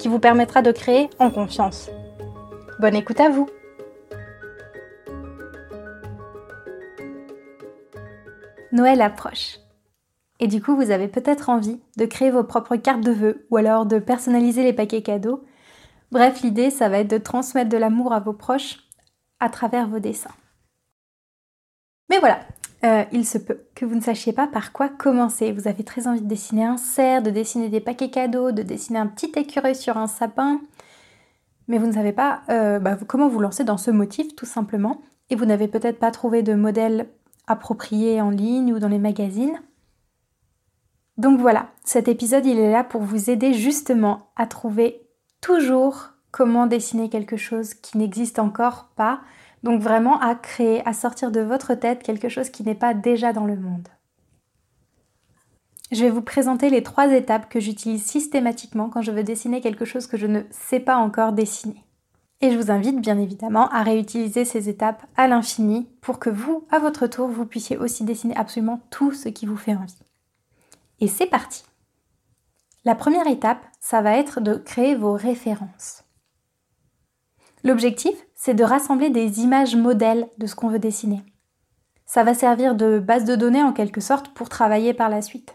qui vous permettra de créer en confiance. Bonne écoute à vous Noël approche. Et du coup, vous avez peut-être envie de créer vos propres cartes de vœux ou alors de personnaliser les paquets cadeaux. Bref, l'idée, ça va être de transmettre de l'amour à vos proches à travers vos dessins. Mais voilà, euh, il se peut que vous ne sachiez pas par quoi commencer. Vous avez très envie de dessiner un cerf, de dessiner des paquets cadeaux, de dessiner un petit écureuil sur un sapin, mais vous ne savez pas euh, bah, comment vous lancer dans ce motif tout simplement, et vous n'avez peut-être pas trouvé de modèle approprié en ligne ou dans les magazines. Donc voilà, cet épisode il est là pour vous aider justement à trouver toujours comment dessiner quelque chose qui n'existe encore pas, donc vraiment à créer, à sortir de votre tête quelque chose qui n'est pas déjà dans le monde. Je vais vous présenter les trois étapes que j'utilise systématiquement quand je veux dessiner quelque chose que je ne sais pas encore dessiner. Et je vous invite bien évidemment à réutiliser ces étapes à l'infini pour que vous, à votre tour, vous puissiez aussi dessiner absolument tout ce qui vous fait envie. Et c'est parti La première étape, ça va être de créer vos références. L'objectif, c'est de rassembler des images modèles de ce qu'on veut dessiner. Ça va servir de base de données en quelque sorte pour travailler par la suite.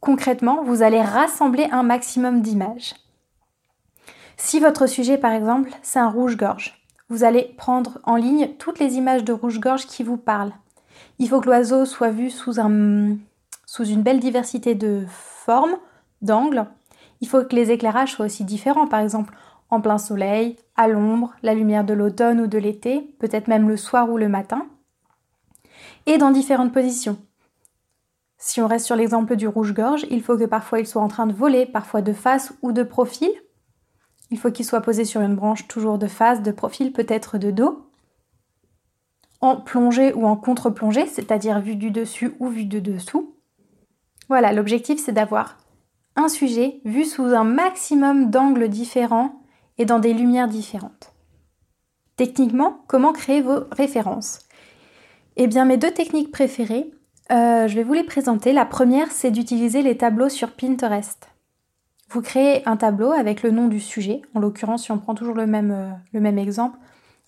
Concrètement, vous allez rassembler un maximum d'images. Si votre sujet, par exemple, c'est un rouge-gorge, vous allez prendre en ligne toutes les images de rouge-gorge qui vous parlent. Il faut que l'oiseau soit vu sous, sous une belle diversité de formes, d'angles. Il faut que les éclairages soient aussi différents. Par exemple, en plein soleil, à l'ombre, la lumière de l'automne ou de l'été, peut-être même le soir ou le matin, et dans différentes positions. Si on reste sur l'exemple du rouge-gorge, il faut que parfois il soit en train de voler, parfois de face ou de profil. Il faut qu'il soit posé sur une branche toujours de face, de profil, peut-être de dos. En plongée ou en contre-plongée, c'est-à-dire vu du dessus ou vu de dessous. Voilà, l'objectif c'est d'avoir un sujet vu sous un maximum d'angles différents et dans des lumières différentes. Techniquement, comment créer vos références? Eh bien, mes deux techniques préférées, euh, je vais vous les présenter. La première, c'est d'utiliser les tableaux sur Pinterest. Vous créez un tableau avec le nom du sujet, en l'occurrence, si on prend toujours le même, euh, exemple,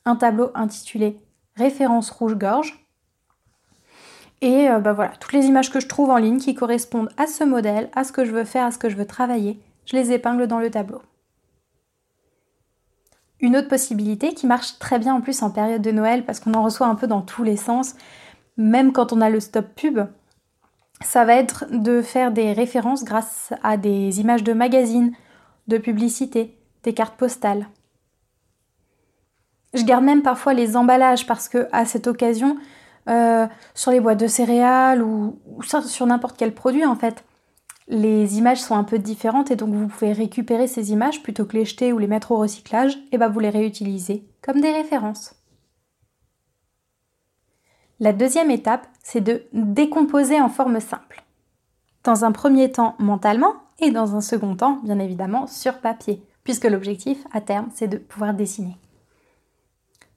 un tableau intitulé Référence rouge-gorge. Et euh, bah voilà, toutes les images que je trouve en ligne qui correspondent à ce modèle, à ce que je veux faire, à ce que je veux travailler, je les épingle dans le tableau. Une autre possibilité qui marche très bien en plus en période de Noël parce qu'on en reçoit un peu dans tous les sens, même quand on a le stop pub, ça va être de faire des références grâce à des images de magazines, de publicités, des cartes postales. Je garde même parfois les emballages parce que à cette occasion, euh, sur les boîtes de céréales ou sur n'importe quel produit en fait, les images sont un peu différentes et donc vous pouvez récupérer ces images plutôt que les jeter ou les mettre au recyclage, et bah vous les réutilisez comme des références. La deuxième étape, c'est de décomposer en forme simple. Dans un premier temps mentalement et dans un second temps, bien évidemment, sur papier, puisque l'objectif à terme, c'est de pouvoir dessiner.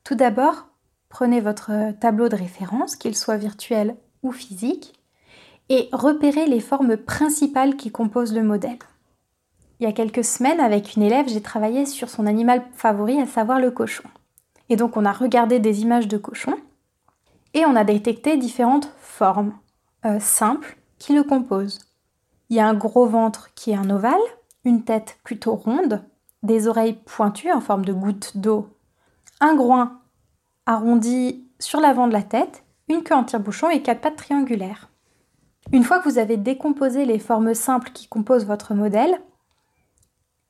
Tout d'abord, prenez votre tableau de référence, qu'il soit virtuel ou physique, et repérer les formes principales qui composent le modèle. Il y a quelques semaines, avec une élève, j'ai travaillé sur son animal favori, à savoir le cochon. Et donc on a regardé des images de cochon et on a détecté différentes formes euh, simples qui le composent. Il y a un gros ventre qui est un ovale, une tête plutôt ronde, des oreilles pointues en forme de goutte d'eau, un groin arrondi sur l'avant de la tête, une queue en tire-bouchon et quatre pattes triangulaires. Une fois que vous avez décomposé les formes simples qui composent votre modèle,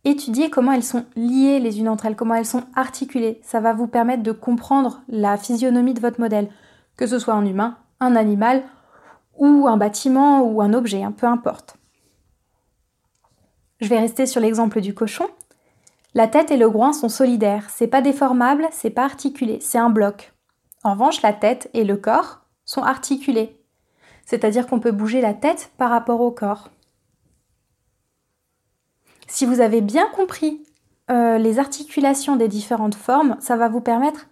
étudiez comment elles sont liées les unes entre elles, comment elles sont articulées. Ça va vous permettre de comprendre la physionomie de votre modèle, que ce soit un humain, un animal ou un bâtiment ou un objet, hein, peu importe. Je vais rester sur l'exemple du cochon. La tête et le groin sont solidaires, c'est pas déformable, c'est pas articulé, c'est un bloc. En revanche, la tête et le corps sont articulés, c'est-à-dire qu'on peut bouger la tête par rapport au corps. Si vous avez bien compris euh, les articulations des différentes formes, ça va vous permettre,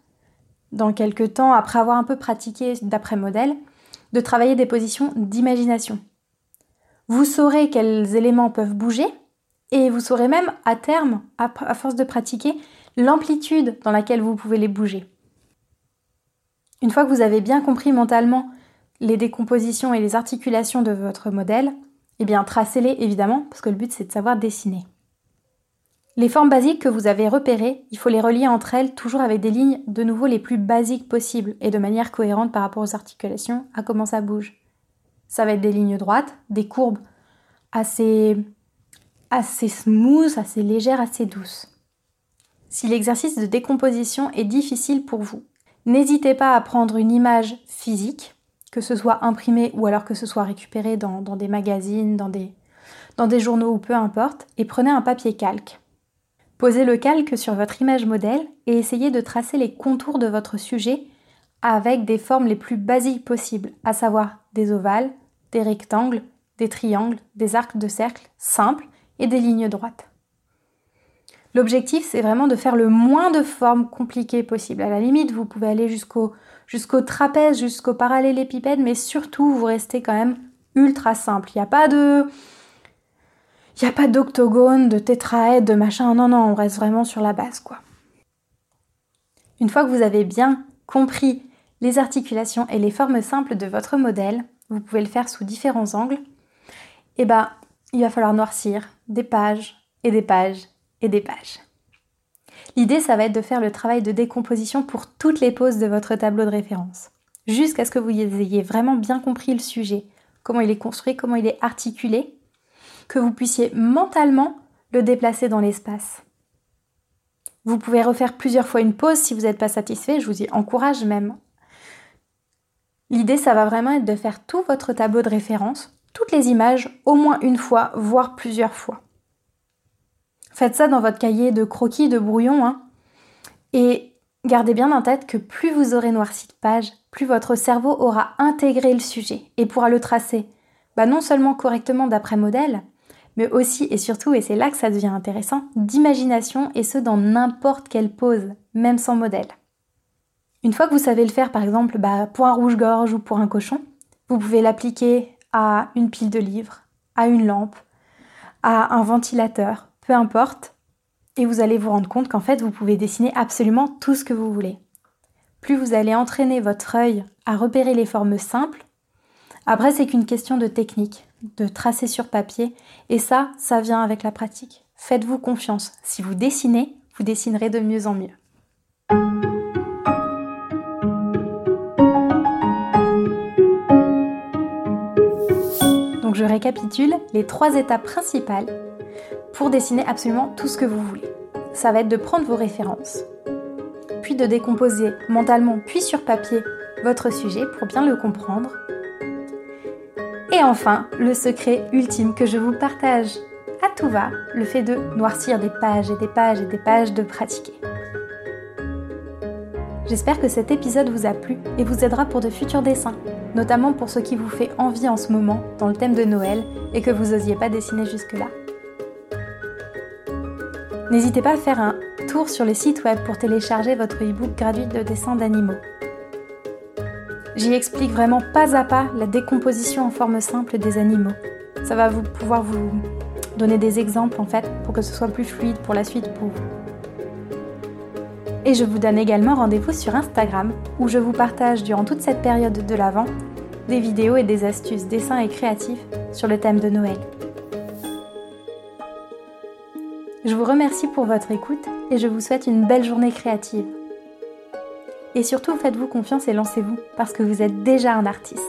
dans quelques temps, après avoir un peu pratiqué d'après modèle, de travailler des positions d'imagination. Vous saurez quels éléments peuvent bouger et vous saurez même à terme, à force de pratiquer, l'amplitude dans laquelle vous pouvez les bouger. Une fois que vous avez bien compris mentalement les décompositions et les articulations de votre modèle, eh bien tracez-les évidemment, parce que le but c'est de savoir dessiner. Les formes basiques que vous avez repérées, il faut les relier entre elles toujours avec des lignes de nouveau les plus basiques possibles et de manière cohérente par rapport aux articulations, à comment ça bouge. Ça va être des lignes droites, des courbes assez, assez smooth, assez légères, assez douces. Si l'exercice de décomposition est difficile pour vous, n'hésitez pas à prendre une image physique, que ce soit imprimée ou alors que ce soit récupérée dans, dans des magazines, dans des, dans des journaux ou peu importe, et prenez un papier calque. Posez le calque sur votre image modèle et essayez de tracer les contours de votre sujet avec des formes les plus basiques possibles, à savoir des ovales, des rectangles, des triangles, des arcs de cercle simples et des lignes droites. L'objectif, c'est vraiment de faire le moins de formes compliquées possible. À la limite, vous pouvez aller jusqu'au jusqu'au trapèze, jusqu'au parallélépipède, mais surtout, vous restez quand même ultra simple. Il n'y a pas de il a pas d'octogone, de tétraède, de machin. Non, non, on reste vraiment sur la base, quoi. Une fois que vous avez bien compris les articulations et les formes simples de votre modèle, vous pouvez le faire sous différents angles, et eh ben, il va falloir noircir des pages et des pages et des pages. L'idée, ça va être de faire le travail de décomposition pour toutes les poses de votre tableau de référence, jusqu'à ce que vous ayez vraiment bien compris le sujet, comment il est construit, comment il est articulé, que vous puissiez mentalement le déplacer dans l'espace. Vous pouvez refaire plusieurs fois une pause si vous n'êtes pas satisfait, je vous y encourage même. L'idée, ça va vraiment être de faire tout votre tableau de référence, toutes les images, au moins une fois, voire plusieurs fois. Faites ça dans votre cahier de croquis, de brouillon, hein, et gardez bien en tête que plus vous aurez noirci de pages, plus votre cerveau aura intégré le sujet et pourra le tracer, bah non seulement correctement d'après modèle, mais aussi et surtout, et c'est là que ça devient intéressant, d'imagination et ce dans n'importe quelle pose, même sans modèle. Une fois que vous savez le faire, par exemple, bah, pour un rouge-gorge ou pour un cochon, vous pouvez l'appliquer à une pile de livres, à une lampe, à un ventilateur, peu importe, et vous allez vous rendre compte qu'en fait, vous pouvez dessiner absolument tout ce que vous voulez. Plus vous allez entraîner votre œil à repérer les formes simples, après, c'est qu'une question de technique, de tracer sur papier, et ça, ça vient avec la pratique. Faites-vous confiance. Si vous dessinez, vous dessinerez de mieux en mieux. Donc je récapitule les trois étapes principales pour dessiner absolument tout ce que vous voulez. Ça va être de prendre vos références, puis de décomposer mentalement puis sur papier votre sujet pour bien le comprendre, et enfin, le secret ultime que je vous partage à tout va, le fait de noircir des pages et des pages et des pages de pratiquer. J'espère que cet épisode vous a plu et vous aidera pour de futurs dessins, notamment pour ce qui vous fait envie en ce moment dans le thème de Noël et que vous n'osiez pas dessiner jusque-là. N'hésitez pas à faire un tour sur le site web pour télécharger votre e-book gratuit de dessin d'animaux. J'y explique vraiment pas à pas la décomposition en forme simple des animaux. Ça va vous pouvoir vous donner des exemples en fait pour que ce soit plus fluide pour la suite pour vous. Et je vous donne également rendez-vous sur Instagram où je vous partage durant toute cette période de l'Avent des vidéos et des astuces dessins et créatifs sur le thème de Noël. Je vous remercie pour votre écoute et je vous souhaite une belle journée créative. Et surtout, faites-vous confiance et lancez-vous parce que vous êtes déjà un artiste.